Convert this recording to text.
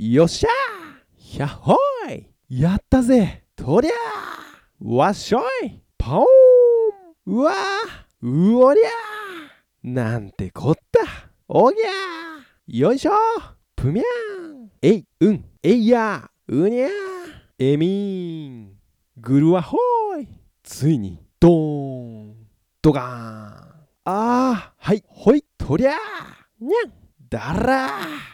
よっしゃー!やっほい!やったぜ!とりゃわっしょい!ポーン!うわうおりゃなんてこった!おぎゃよいしょ!ぷみゃん!えいうん!えいやうにゃえみん!ぐるわほい!ついにドーン!ドガーン!あー!はい!ほい!とりゃにゃん!だらー!